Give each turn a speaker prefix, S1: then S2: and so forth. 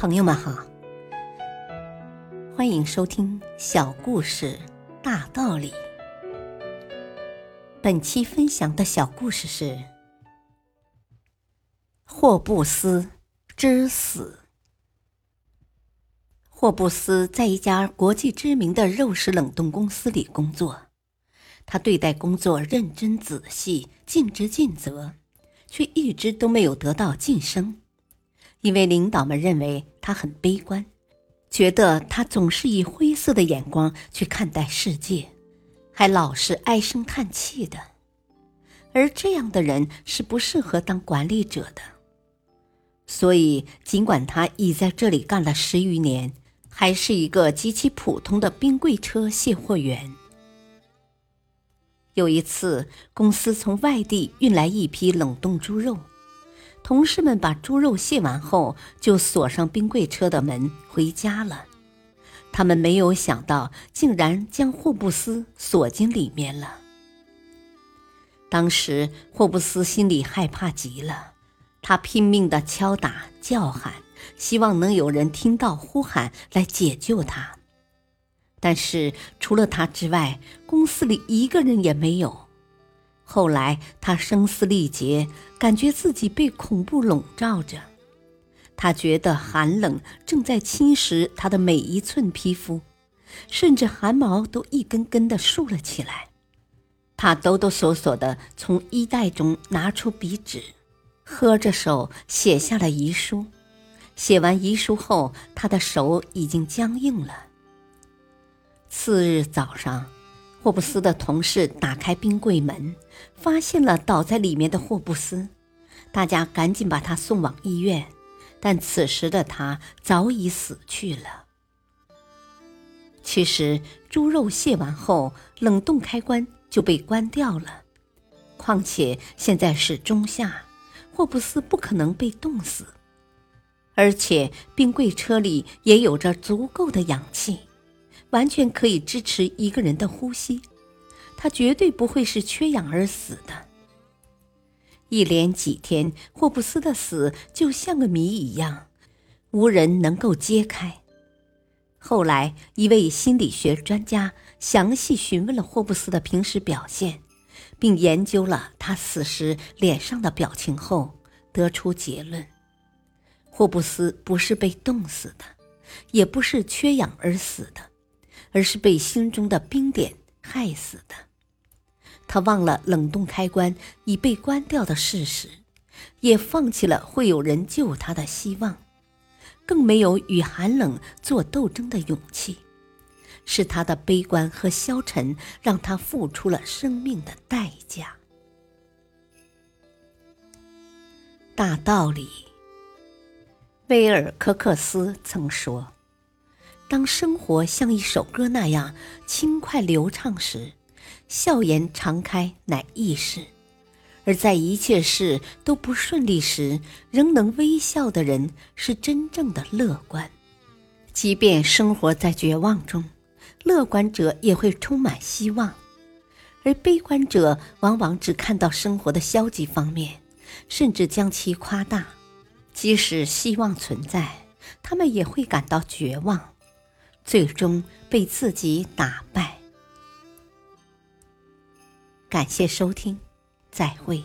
S1: 朋友们好，欢迎收听小故事大道理。本期分享的小故事是霍布斯之死。霍布斯在一家国际知名的肉食冷冻公司里工作，他对待工作认真仔细、尽职尽责，却一直都没有得到晋升。因为领导们认为他很悲观，觉得他总是以灰色的眼光去看待世界，还老是唉声叹气的。而这样的人是不适合当管理者的。所以，尽管他已在这里干了十余年，还是一个极其普通的冰柜车卸货员。有一次，公司从外地运来一批冷冻猪肉。同事们把猪肉卸完后，就锁上冰柜车的门回家了。他们没有想到，竟然将霍布斯锁进里面了。当时，霍布斯心里害怕极了，他拼命的敲打、叫喊，希望能有人听到呼喊来解救他。但是，除了他之外，公司里一个人也没有。后来，他声嘶力竭，感觉自己被恐怖笼罩着。他觉得寒冷正在侵蚀他的每一寸皮肤，甚至汗毛都一根根的竖了起来。他哆哆嗦嗦地从衣袋中拿出笔纸，喝着手写下了遗书。写完遗书后，他的手已经僵硬了。次日早上。霍布斯的同事打开冰柜门，发现了倒在里面的霍布斯，大家赶紧把他送往医院，但此时的他早已死去了。其实，猪肉卸完后，冷冻开关就被关掉了，况且现在是中夏，霍布斯不可能被冻死，而且冰柜车里也有着足够的氧气。完全可以支持一个人的呼吸，他绝对不会是缺氧而死的。一连几天，霍布斯的死就像个谜一样，无人能够揭开。后来，一位心理学专家详细询问了霍布斯的平时表现，并研究了他死时脸上的表情后，得出结论：霍布斯不是被冻死的，也不是缺氧而死的。而是被心中的冰点害死的。他忘了冷冻开关已被关掉的事实，也放弃了会有人救他的希望，更没有与寒冷做斗争的勇气。是他的悲观和消沉，让他付出了生命的代价。大道理，威尔·科克斯曾说。当生活像一首歌那样轻快流畅时，笑颜常开乃易事；而在一切事都不顺利时，仍能微笑的人是真正的乐观。即便生活在绝望中，乐观者也会充满希望，而悲观者往往只看到生活的消极方面，甚至将其夸大。即使希望存在，他们也会感到绝望。最终被自己打败。感谢收听，再会。